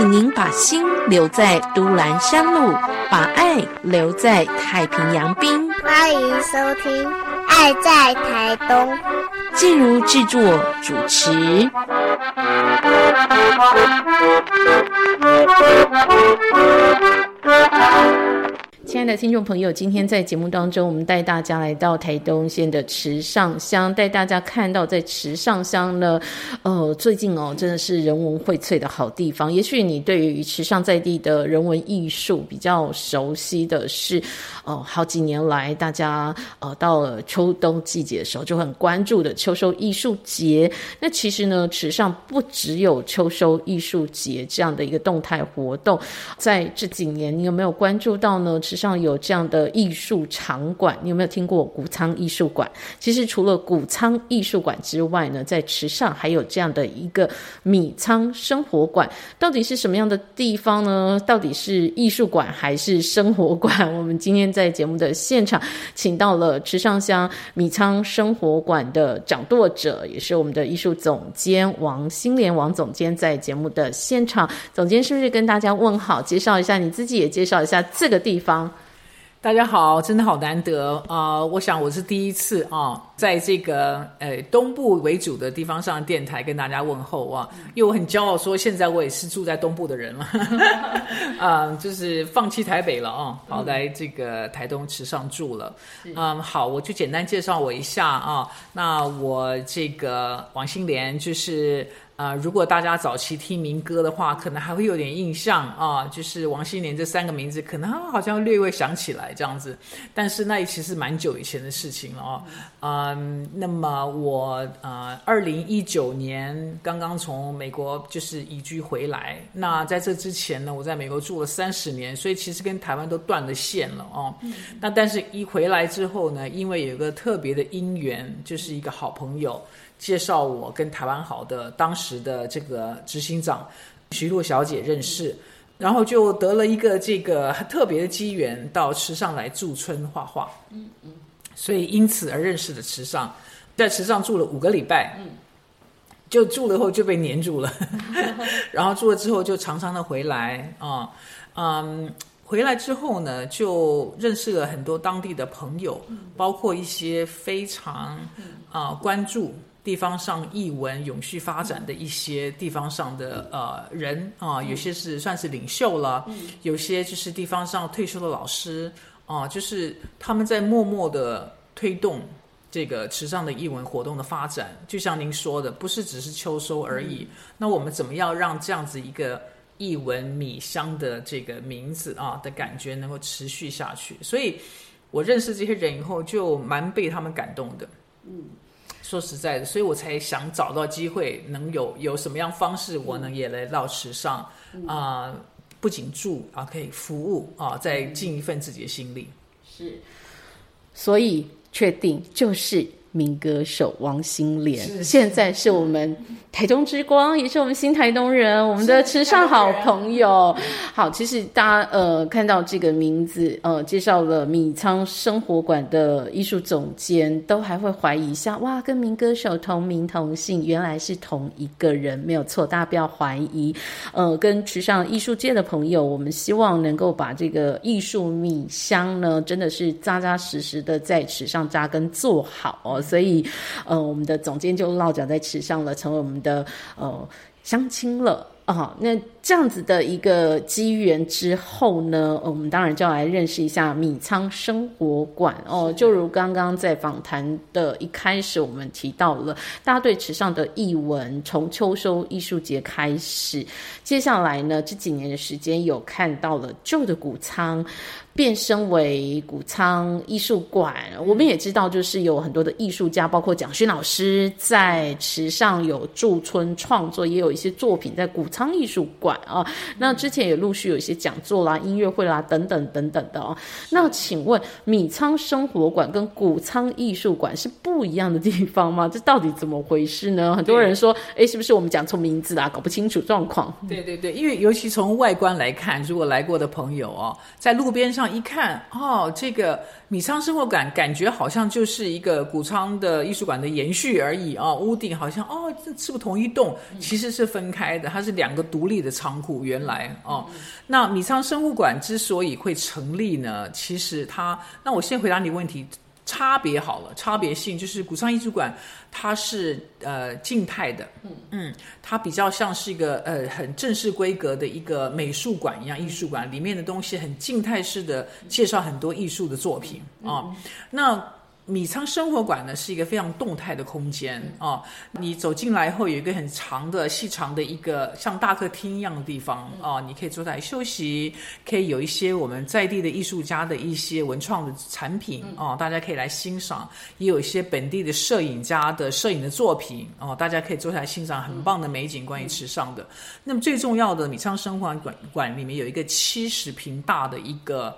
请您把心留在都兰山路，把爱留在太平洋滨。欢迎收听《爱在台东》，进入制作主持。亲爱的听众朋友，今天在节目当中，我们带大家来到台东县的池上乡，带大家看到在池上乡呢，呃，最近哦，真的是人文荟萃的好地方。也许你对于池上在地的人文艺术比较熟悉的是，哦，好几年来大家呃到了秋冬季节的时候就很关注的秋收艺术节。那其实呢，池上不只有秋收艺术节这样的一个动态活动，在这几年你有没有关注到呢？池上有这样的艺术场馆，你有没有听过谷仓艺术馆？其实除了谷仓艺术馆之外呢，在池上还有这样的一个米仓生活馆。到底是什么样的地方呢？到底是艺术馆还是生活馆？我们今天在节目的现场，请到了池上乡米仓生活馆的掌舵者，也是我们的艺术总监王新莲王总监，在节目的现场。总监是不是跟大家问好，介绍一下你自己，也介绍一下这个地方？大家好，真的好难得啊！我想我是第一次啊，在这个呃东部为主的地方上电台跟大家问候啊，因为我很骄傲说现在我也是住在东部的人了，啊，就是放弃台北了啊，跑来这个台东池上住了。嗯，好，我就简单介绍我一下啊，那我这个王心莲就是。啊，如果大家早期听民歌的话，可能还会有点印象啊，就是王心莲这三个名字，可能好像略微想起来这样子。但是那其实蛮久以前的事情了哦。嗯，那么我呃，二零一九年刚刚从美国就是移居回来。那在这之前呢，我在美国住了三十年，所以其实跟台湾都断了线了哦。那但是一回来之后呢，因为有个特别的因缘，就是一个好朋友。介绍我跟台湾好的当时的这个执行长徐璐小姐认识，然后就得了一个这个特别的机缘到池上来驻村画画。嗯嗯，所以因此而认识的池上，在池上住了五个礼拜。嗯，就住了后就被黏住了，然后住了之后就常常的回来啊，嗯，回来之后呢就认识了很多当地的朋友，包括一些非常啊关注。地方上译文永续发展的一些地方上的呃人啊，有些是算是领袖了，有些就是地方上退休的老师啊，就是他们在默默的推动这个池上的译文活动的发展。就像您说的，不是只是秋收而已。那我们怎么样让这样子一个译文米香的这个名字啊的感觉能够持续下去？所以我认识这些人以后，就蛮被他们感动的。嗯。说实在的，所以我才想找到机会，能有有什么样方式，我能也来到时尚啊，不仅住啊，可以服务啊，再尽一份自己的心力。是，所以确定就是。民歌手王心莲，现在是我们台中之光，也是我们新台东人，我们的池上好朋友。好，其实大家呃看到这个名字，呃介绍了米仓生活馆的艺术总监，都还会怀疑一下，哇，跟民歌手同名同姓，原来是同一个人，没有错，大家不要怀疑。呃，跟池上艺术界的朋友，我们希望能够把这个艺术米香呢，真的是扎扎实实的在池上扎根做好哦。所以，呃，我们的总监就落脚在池上了，成为我们的呃乡亲了啊。那这样子的一个机缘之后呢，我们当然就要来认识一下米仓生活馆哦。就如刚刚在访谈的一开始，我们提到了大家对池上的译文，从秋收艺术节开始，接下来呢这几年的时间有看到了旧的谷仓。变身为谷仓艺术馆，我们也知道，就是有很多的艺术家，包括蒋勋老师在池上有驻村创作，也有一些作品在谷仓艺术馆啊。那之前也陆续有一些讲座啦、音乐会啦等等等等的哦。那请问米仓生活馆跟谷仓艺术馆是不一样的地方吗？这到底怎么回事呢？很多人说，哎，是不是我们讲错名字啦？搞不清楚状况。对对对，因为尤其从外观来看，如果来过的朋友哦，在路边。上一看哦，这个米仓生活馆感觉好像就是一个谷仓的艺术馆的延续而已啊，屋顶好像哦，这是不同一栋，其实是分开的，它是两个独立的仓库。原来哦，那米仓生物馆之所以会成立呢，其实它，那我先回答你问题。差别好了，差别性就是古桑艺术馆，它是呃静态的，嗯。嗯，它比较像是一个呃很正式规格的一个美术馆一样，艺术馆里面的东西很静态式的介绍很多艺术的作品。啊，那。米仓生活馆呢是一个非常动态的空间哦，你走进来后有一个很长的、细长的一个像大客厅一样的地方哦，你可以坐在休息，可以有一些我们在地的艺术家的一些文创的产品哦，大家可以来欣赏，也有一些本地的摄影家的摄影的作品哦，大家可以坐下来欣赏很棒的美景，关于时尚的。那么最重要的，米仓生活馆馆里面有一个七十平大的一个。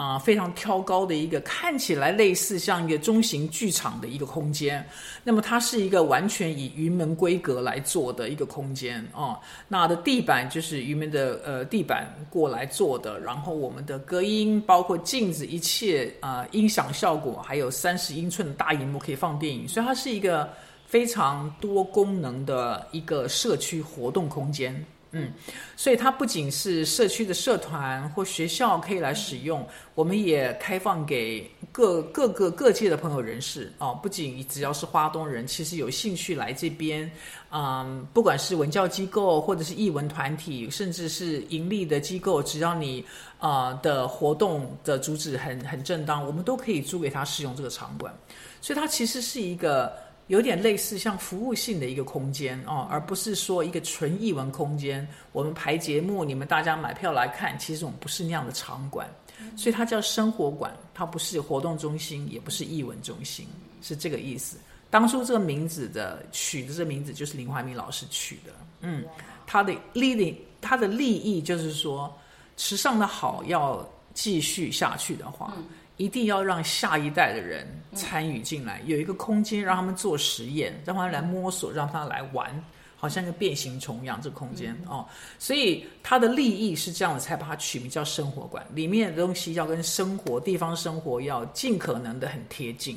啊，非常挑高的一个，看起来类似像一个中型剧场的一个空间。那么它是一个完全以云门规格来做的一个空间哦。那的地板就是云门的呃地板过来做的，然后我们的隔音包括镜子，一切啊音响效果，还有三十英寸的大荧幕可以放电影，所以它是一个非常多功能的一个社区活动空间。嗯，所以它不仅是社区的社团或学校可以来使用，我们也开放给各各个各界的朋友人士哦。不仅只要是花东人，其实有兴趣来这边，嗯，不管是文教机构或者是艺文团体，甚至是盈利的机构，只要你啊的活动的主旨很很正当，我们都可以租给他使用这个场馆。所以它其实是一个。有点类似像服务性的一个空间哦，而不是说一个纯艺文空间。我们排节目，你们大家买票来看，其实我们不是那样的场馆，所以它叫生活馆，它不是活动中心，也不是艺文中心，是这个意思。当初这个名字的取的这名字就是林怀民老师取的，嗯，他的利益，他的利益就是说，时尚的好要继续下去的话。一定要让下一代的人参与进来，有一个空间让他们做实验，让他们来摸索，让他来玩，好像个变形虫一样。这个空间哦，所以它的利益是这样的，才把它取名叫生活馆。里面的东西要跟生活、地方生活要尽可能的很贴近，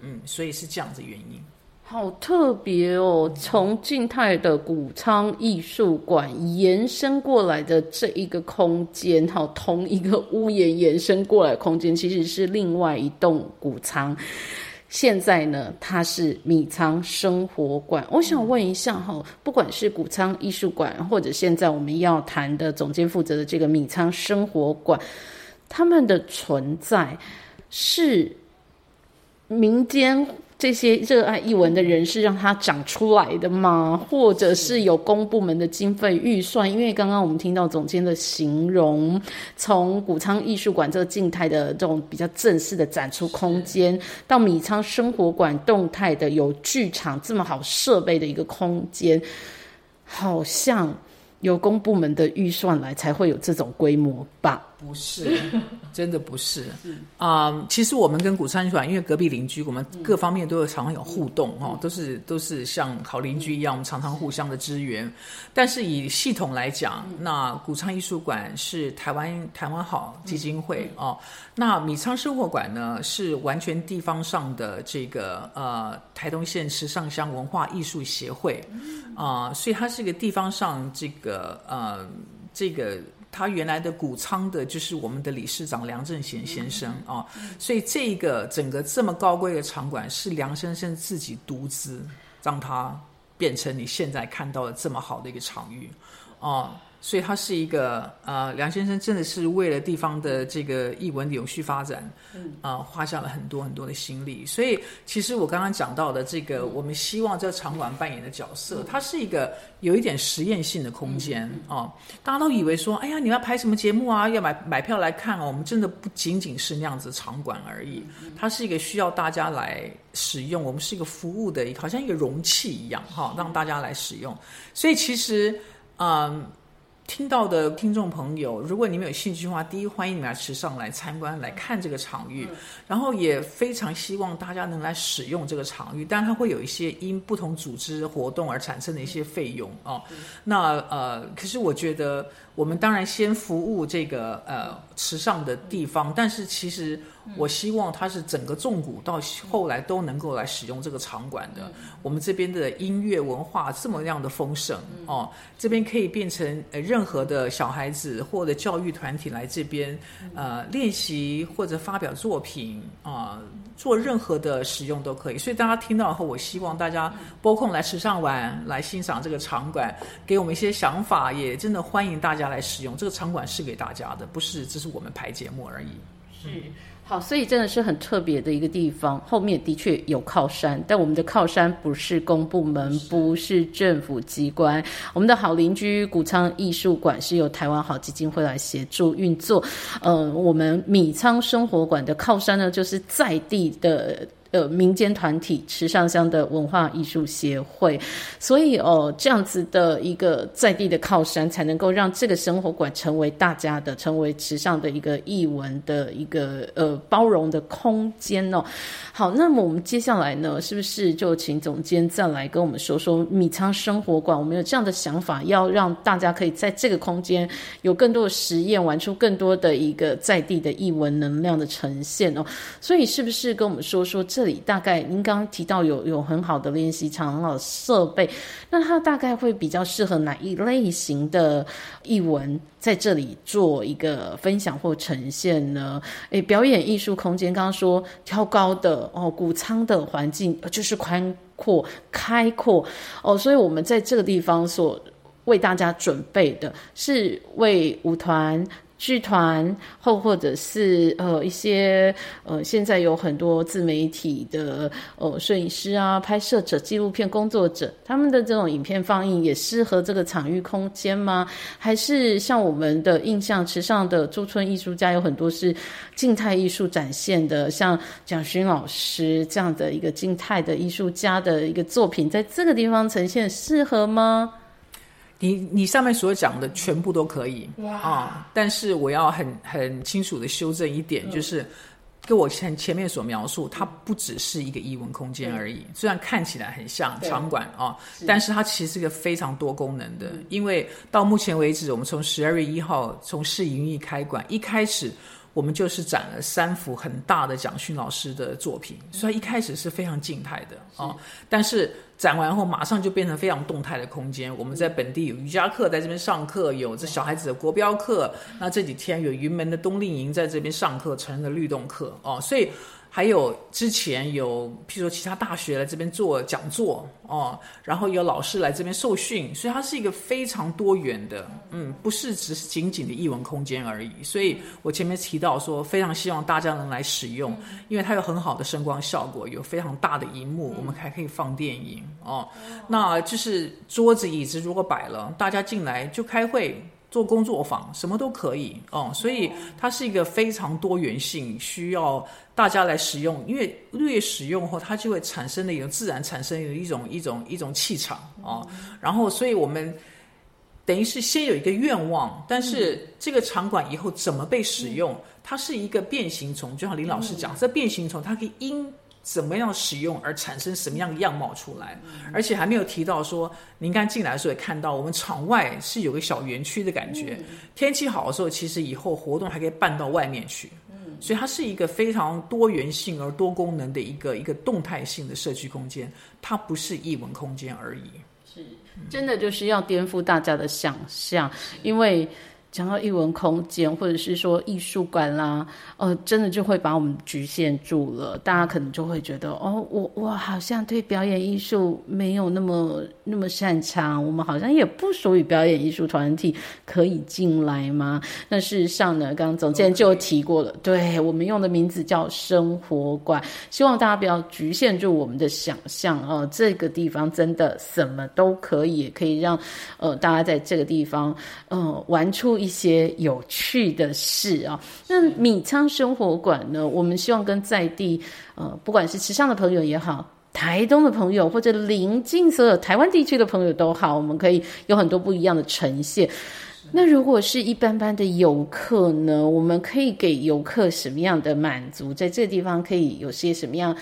嗯，所以是这样子原因。好特别哦！从静态的谷仓艺术馆延伸过来的这一个空间，好，同一个屋檐延伸过来空间，其实是另外一栋谷仓。现在呢，它是米仓生活馆。我想问一下哈，不管是谷仓艺术馆，或者现在我们要谈的总监负责的这个米仓生活馆，他们的存在是民间。这些热爱译文的人是让它长出来的吗？或者是有公部门的经费预算？因为刚刚我们听到总监的形容，从谷仓艺术馆这个静态的这种比较正式的展出空间，到米仓生活馆动态的有剧场这么好设备的一个空间，好像有公部门的预算来才会有这种规模吧。不是，真的不是。啊，其实我们跟古川馆，因为隔壁邻居，我们各方面都有常常有互动哦，都是都是像好邻居一样，我们常常互相的支援。但是以系统来讲，那古仓艺术馆是台湾台湾好基金会哦，那米仓生活馆呢是完全地方上的这个呃台东县池上乡文化艺术协会啊，所以它是一个地方上这个呃这个。他原来的谷仓的就是我们的理事长梁正贤先生啊，所以这个整个这么高贵的场馆是梁先生自己独资，让它变成你现在看到的这么好的一个场域哦。所以他是一个呃，梁先生真的是为了地方的这个译文的有序发展，嗯，啊，花下了很多很多的心力。所以其实我刚刚讲到的这个，我们希望这场馆扮演的角色，它是一个有一点实验性的空间哦。大家都以为说，哎呀，你要拍什么节目啊？要买买票来看哦。我们真的不仅仅是那样子场馆而已，它是一个需要大家来使用。我们是一个服务的，好像一个容器一样哈，让大家来使用。所以其实，嗯。听到的听众朋友，如果你们有兴趣的话，第一欢迎你们来池上来参观来看这个场域，然后也非常希望大家能来使用这个场域。但它会有一些因不同组织活动而产生的一些费用哦。那呃，可是我觉得。我们当然先服务这个呃池上的地方，但是其实我希望它是整个纵谷到后来都能够来使用这个场馆的。我们这边的音乐文化这么样的丰盛哦，这边可以变成呃任何的小孩子或者教育团体来这边呃练习或者发表作品啊，做任何的使用都可以。所以大家听到后，我希望大家播控来时尚玩，来欣赏这个场馆，给我们一些想法，也真的欢迎大家来使用这个场馆是给大家的，不是只是我们排节目而已。是。好，所以真的是很特别的一个地方。后面的确有靠山，但我们的靠山不是公部门，不是政府机关。我们的好邻居谷仓艺术馆是由台湾好基金会来协助运作。呃，我们米仓生活馆的靠山呢，就是在地的。呃，民间团体池上乡的文化艺术协会，所以哦，这样子的一个在地的靠山，才能够让这个生活馆成为大家的，成为池上的一个艺文的一个呃包容的空间哦。好，那么我们接下来呢，是不是就请总监再来跟我们说说米仓生活馆？我们有这样的想法，要让大家可以在这个空间有更多的实验，玩出更多的一个在地的艺文能量的呈现哦。所以，是不是跟我们说说这里大概您刚刚提到有有很好的练习场、很好设备，那它大概会比较适合哪一类型的艺文？在这里做一个分享或呈现呢？诶，表演艺术空间，刚刚说挑高的哦，谷仓的环境就是宽阔、开阔哦，所以我们在这个地方所为大家准备的是为舞团。剧团或或者是呃一些呃现在有很多自媒体的呃摄影师啊、拍摄者、纪录片工作者，他们的这种影片放映也适合这个场域空间吗？还是像我们的印象池上的驻村艺术家有很多是静态艺术展现的，像蒋勋老师这样的一个静态的艺术家的一个作品，在这个地方呈现适合吗？你你上面所讲的全部都可以啊，但是我要很很清楚的修正一点，就是跟我前前面所描述，它不只是一个艺文空间而已。虽然看起来很像场馆啊，但是它其实是一个非常多功能的。因为到目前为止，我们从十二月一号从试营运开馆，一开始我们就是展了三幅很大的蒋勋老师的作品，所以一开始是非常静态的啊，但是。展完后，马上就变成非常动态的空间。我们在本地有瑜伽课，在这边上课，有这小孩子的国标课。那这几天有云门的冬令营在这边上课，成人的律动课哦，所以。还有之前有，譬如说其他大学来这边做讲座哦，然后有老师来这边受训，所以它是一个非常多元的，嗯，不是只是仅仅的译文空间而已。所以我前面提到说，非常希望大家能来使用，因为它有很好的声光效果，有非常大的荧幕，我们还可以放电影哦。那就是桌子椅子如果摆了，大家进来就开会。做工作坊什么都可以哦，所以它是一个非常多元性，需要大家来使用。因为越使用后，它就会产生的一种自然产生有一种一种一种气场啊。然后，所以我们等于是先有一个愿望，但是这个场馆以后怎么被使用，它是一个变形虫。就像林老师讲，这变形虫它可以因。怎么样使用而产生什么样的样貌出来？而且还没有提到说，您刚进来的时候也看到，我们场外是有个小园区的感觉。天气好的时候，其实以后活动还可以办到外面去。嗯，所以它是一个非常多元性而多功能的一个一个动态性的社区空间，它不是艺文空间而已。是，真的就是要颠覆大家的想象，因为。讲到艺文空间，或者是说艺术馆啦，呃，真的就会把我们局限住了。大家可能就会觉得，哦，我我好像对表演艺术没有那么那么擅长，我们好像也不属于表演艺术团体，可以进来吗？那事实上呢，刚刚总监就提过了，对我们用的名字叫生活馆，希望大家不要局限住我们的想象哦。这个地方真的什么都可以，可以让呃大家在这个地方，呃，玩出。一些有趣的事啊，那米仓生活馆呢？我们希望跟在地呃，不管是池上的朋友也好，台东的朋友或者邻近所有台湾地区的朋友都好，我们可以有很多不一样的呈现。那如果是一般般的游客呢？我们可以给游客什么样的满足？在这个地方可以有些什么样？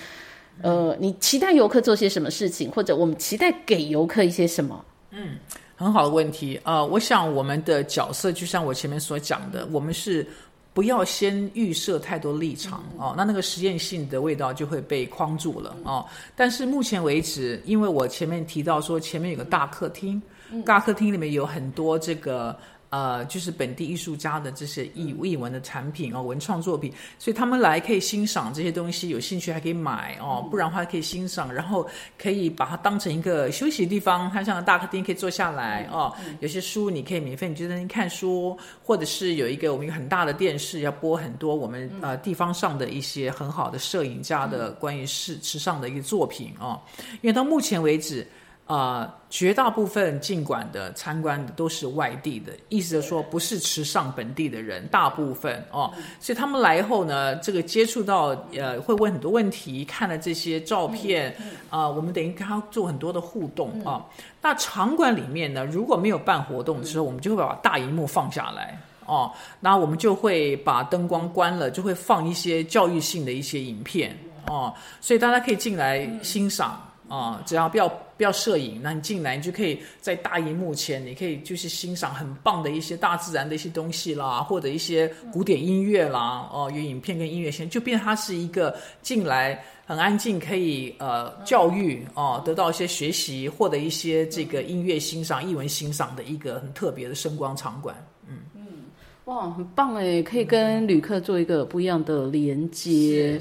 呃，你期待游客做些什么事情，或者我们期待给游客一些什么？嗯。很好的问题啊！我想我们的角色就像我前面所讲的，我们是不要先预设太多立场哦，那那个实验性的味道就会被框住了哦。但是目前为止，因为我前面提到说前面有个大客厅，大客厅里面有很多这个。呃，就是本地艺术家的这些艺艺文的产品哦，文创作品，所以他们来可以欣赏这些东西，有兴趣还可以买哦，不然的话可以欣赏，然后可以把它当成一个休息的地方，它像个大客厅可以坐下来哦。有些书你可以免费，你就在那看书，或者是有一个我们一个很大的电视，要播很多我们呃地方上的一些很好的摄影家的关于时时尚的一个作品哦。因为到目前为止。啊，绝大部分进馆的参观的都是外地的，意思是说不是池上本地的人，大部分哦，所以他们来后呢，这个接触到呃，会问很多问题，看了这些照片啊，我们等于跟他做很多的互动啊。那场馆里面呢，如果没有办活动的时候，我们就会把大荧幕放下来哦，那我们就会把灯光关了，就会放一些教育性的一些影片哦，所以大家可以进来欣赏。啊，只要不要不要摄影，那你进来你就可以在大荧幕前，你可以就是欣赏很棒的一些大自然的一些东西啦，或者一些古典音乐啦，哦，有影片跟音乐先就变它是一个进来很安静，可以呃教育哦，得到一些学习，获得一些这个音乐欣赏、艺文欣赏的一个很特别的声光场馆。哇，很棒哎，可以跟旅客做一个不一样的连接。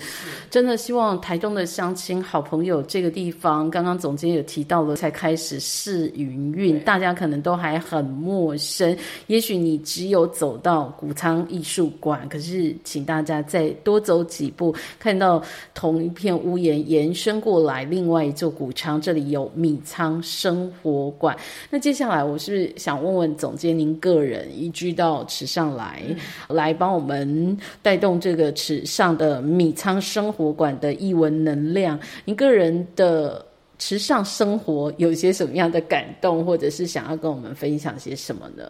真的希望台中的乡亲好朋友这个地方，刚刚总监也提到了，才开始试营运，大家可能都还很陌生。也许你只有走到谷仓艺术馆，可是请大家再多走几步，看到同一片屋檐延伸过来，另外一座谷仓，这里有米仓生活馆。那接下来我是想问问总监，您个人移居到池上。来，来帮我们带动这个池上的米仓生活馆的译文能量。一个人的池上生活有些什么样的感动，或者是想要跟我们分享些什么呢？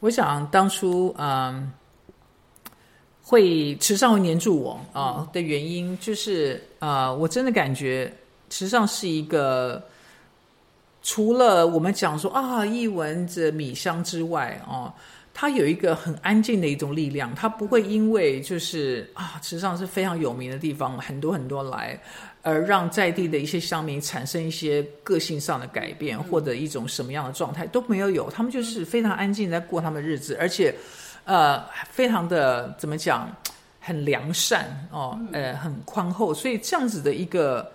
我想当初嗯，会池上会黏住我啊的原因，就是啊，我真的感觉池上是一个除了我们讲说啊译文这米香之外啊。它有一个很安静的一种力量，它不会因为就是啊，实际上是非常有名的地方，很多很多来，而让在地的一些乡民产生一些个性上的改变，或者一种什么样的状态都没有有，他们就是非常安静在过他们的日子，而且，呃，非常的怎么讲，很良善哦，呃，很宽厚，所以这样子的一个。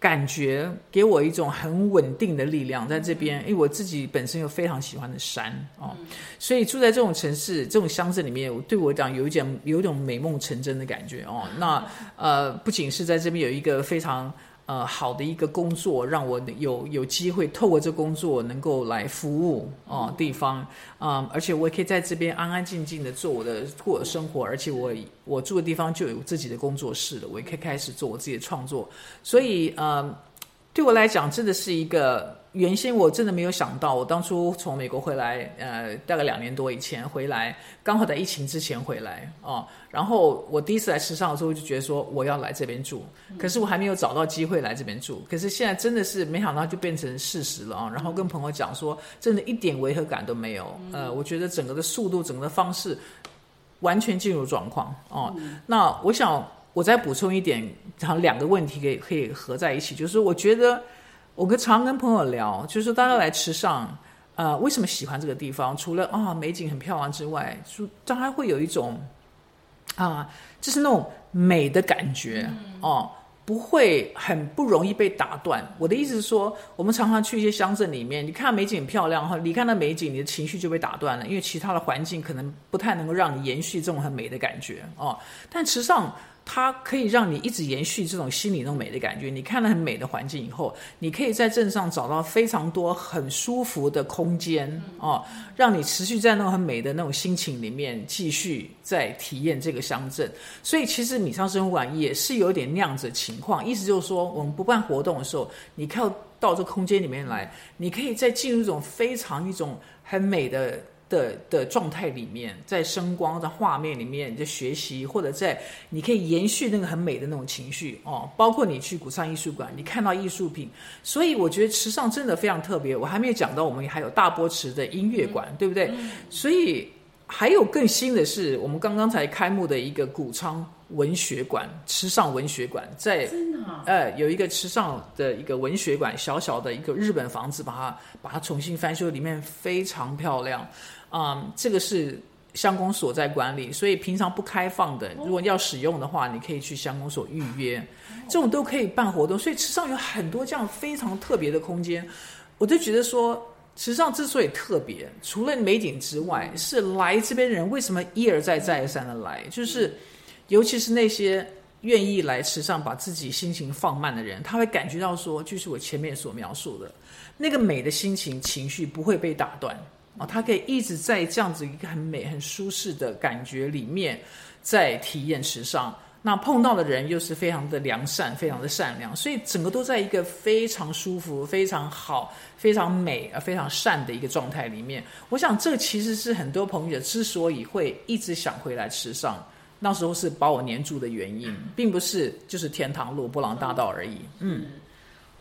感觉给我一种很稳定的力量，在这边，因为我自己本身又非常喜欢的山哦，所以住在这种城市、这种乡镇里面，对我讲有一点有一种美梦成真的感觉哦。那呃，不仅是在这边有一个非常。呃，好的一个工作，让我有有机会透过这工作能够来服务哦地方啊，而且我也可以在这边安安静静的做我的过我的生活，而且我我住的地方就有自己的工作室了，我也可以开始做我自己的创作，所以呃，对我来讲真的是一个。原先我真的没有想到，我当初从美国回来，呃，大概两年多以前回来，刚好在疫情之前回来哦。然后我第一次来时尚的时候，就觉得说我要来这边住，可是我还没有找到机会来这边住。可是现在真的是没想到就变成事实了啊！然后跟朋友讲说，真的一点违和感都没有。呃，我觉得整个的速度，整个的方式完全进入状况哦。那我想我再补充一点，然后两个问题可以可以合在一起，就是我觉得。我跟常跟朋友聊，就是说大家来池上，呃，为什么喜欢这个地方？除了啊美景很漂亮之外，就当然会有一种啊，就是那种美的感觉哦，不会很不容易被打断。我的意思是说，我们常常去一些乡镇里面，你看美景很漂亮哈，你看到美景，你的情绪就被打断了，因为其他的环境可能不太能够让你延续这种很美的感觉哦。但池上。它可以让你一直延续这种心里那种美的感觉。你看了很美的环境以后，你可以在镇上找到非常多很舒服的空间哦，让你持续在那种很美的那种心情里面继续在体验这个乡镇。所以其实米仓生活馆也是有点那样子情况，意思就是说，我们不办活动的时候，你靠到这空间里面来，你可以再进入一种非常一种很美的。的的状态里面，在声光的画面里面在学习，或者在你可以延续那个很美的那种情绪哦。包括你去古上艺术馆，你看到艺术品，所以我觉得池上真的非常特别。我还没有讲到，我们还有大波池的音乐馆，对不对？所以还有更新的是，我们刚刚才开幕的一个古昌。文学馆，池上文学馆，在呃有一个池上的一个文学馆，小小的一个日本房子，把它把它重新翻修，里面非常漂亮。嗯，这个是乡公所在管理，所以平常不开放的。如果要使用的话，你可以去乡公所预约，这种都可以办活动。所以池上有很多这样非常特别的空间，我就觉得说，池上之所以特别，除了美景之外，是来这边人为什么一而再再而三的来，就是。尤其是那些愿意来池上把自己心情放慢的人，他会感觉到说，就是我前面所描述的那个美的心情情绪不会被打断啊，他可以一直在这样子一个很美、很舒适的感觉里面在体验池上。那碰到的人又是非常的良善、非常的善良，所以整个都在一个非常舒服、非常好、非常美、呃非常善的一个状态里面。我想，这其实是很多朋友之所以会一直想回来池上。那时候是把我黏住的原因，并不是就是天堂路、布朗大道而已。嗯，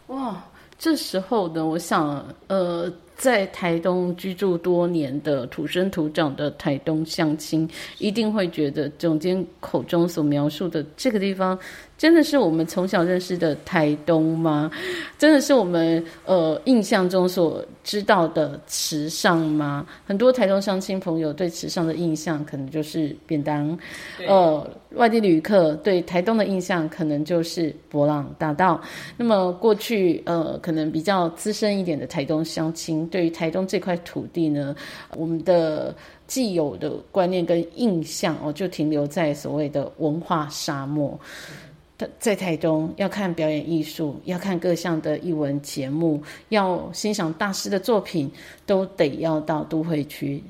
哇，这时候呢，我想，呃。在台东居住多年的土生土长的台东乡亲，一定会觉得总监口中所描述的这个地方，真的是我们从小认识的台东吗？真的是我们呃印象中所知道的池上吗？很多台东乡亲朋友对池上的印象，可能就是便当；呃，外地旅客对台东的印象，可能就是博朗大道。那么过去呃，可能比较资深一点的台东乡亲。对于台东这块土地呢，我们的既有的观念跟印象哦，就停留在所谓的文化沙漠。在台东要看表演艺术，要看各项的艺文节目，要欣赏大师的作品，都得要到都会区，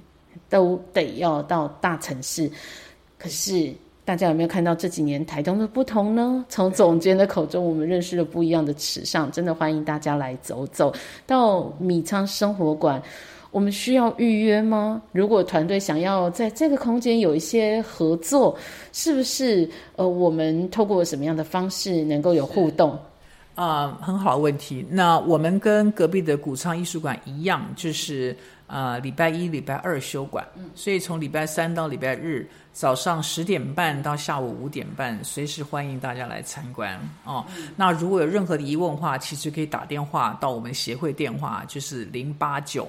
都得要到大城市。可是。大家有没有看到这几年台东的不同呢？从总监的口中，我们认识了不一样的池上，真的欢迎大家来走走。到米仓生活馆，我们需要预约吗？如果团队想要在这个空间有一些合作，是不是呃，我们透过什么样的方式能够有互动？啊，很好的问题。那我们跟隔壁的古昌艺术馆一样，就是呃，礼拜一、礼拜二休馆，所以从礼拜三到礼拜日。早上十点半到下午五点半，随时欢迎大家来参观哦。那如果有任何的疑问的话，其实可以打电话到我们协会电话，就是零八九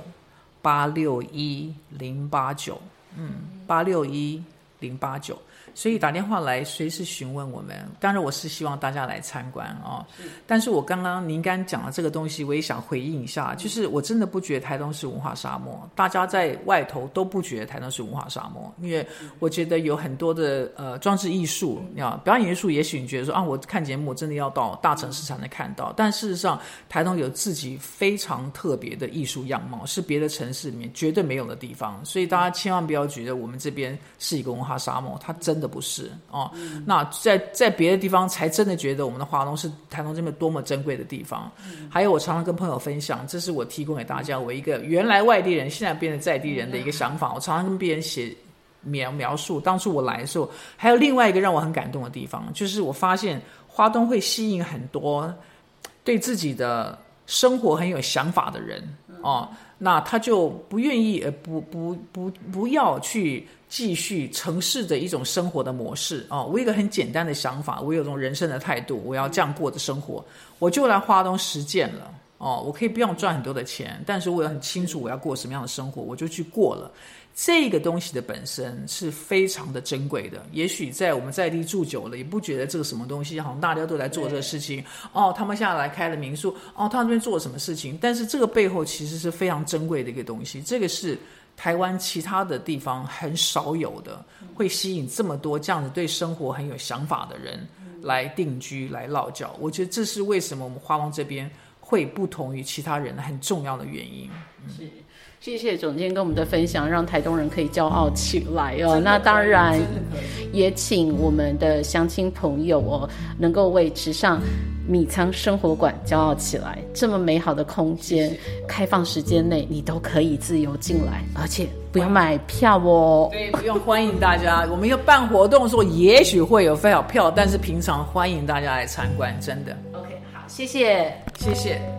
八六一零八九，嗯，八六一零八九。所以打电话来随时询问我们，当然我是希望大家来参观哦。但是我刚刚您刚讲的这个东西，我也想回应一下，就是我真的不觉得台东是文化沙漠，大家在外头都不觉得台东是文化沙漠，因为我觉得有很多的呃装置艺术，啊表演艺术，也许你觉得说啊，我看节目真的要到大城市才能看到，但事实上台东有自己非常特别的艺术样貌，是别的城市里面绝对没有的地方，所以大家千万不要觉得我们这边是一个文化沙漠，它真的。不是哦，那在在别的地方才真的觉得我们的华东是台东这边多么珍贵的地方。还有我常常跟朋友分享，这是我提供给大家我一个原来外地人现在变成在地人的一个想法。我常常跟别人写描描述，当初我来的时候，还有另外一个让我很感动的地方，就是我发现华东会吸引很多对自己的生活很有想法的人哦，那他就不愿意呃不不不不要去。继续城市的一种生活的模式啊！我有一个很简单的想法，我有种人生的态度，我要这样过的生活，我就来华东实践了哦。我可以不用赚很多的钱，但是我也很清楚我要过什么样的生活，我就去过了。这个东西的本身是非常的珍贵的。也许在我们在地住久了，也不觉得这个什么东西，好像大家都来做这个事情哦。他们现在来开了民宿哦，他们这边做了什么事情？但是这个背后其实是非常珍贵的一个东西。这个是。台湾其他的地方很少有的，会吸引这么多这样子对生活很有想法的人来定居、来落脚。我觉得这是为什么我们花王这边会不同于其他人很重要的原因。是，谢谢总监跟我们的分享，让台东人可以骄傲起来哦。那当然，也请我们的乡亲朋友哦，能够为池上。米仓生活馆骄傲起来。这么美好的空间，开放时间内你都可以自由进来，而且不要买票哦。对，不用欢迎大家。我们要办活动的时候，也许会有非要票，但是平常欢迎大家来参观，真的。OK，好，谢谢，谢谢。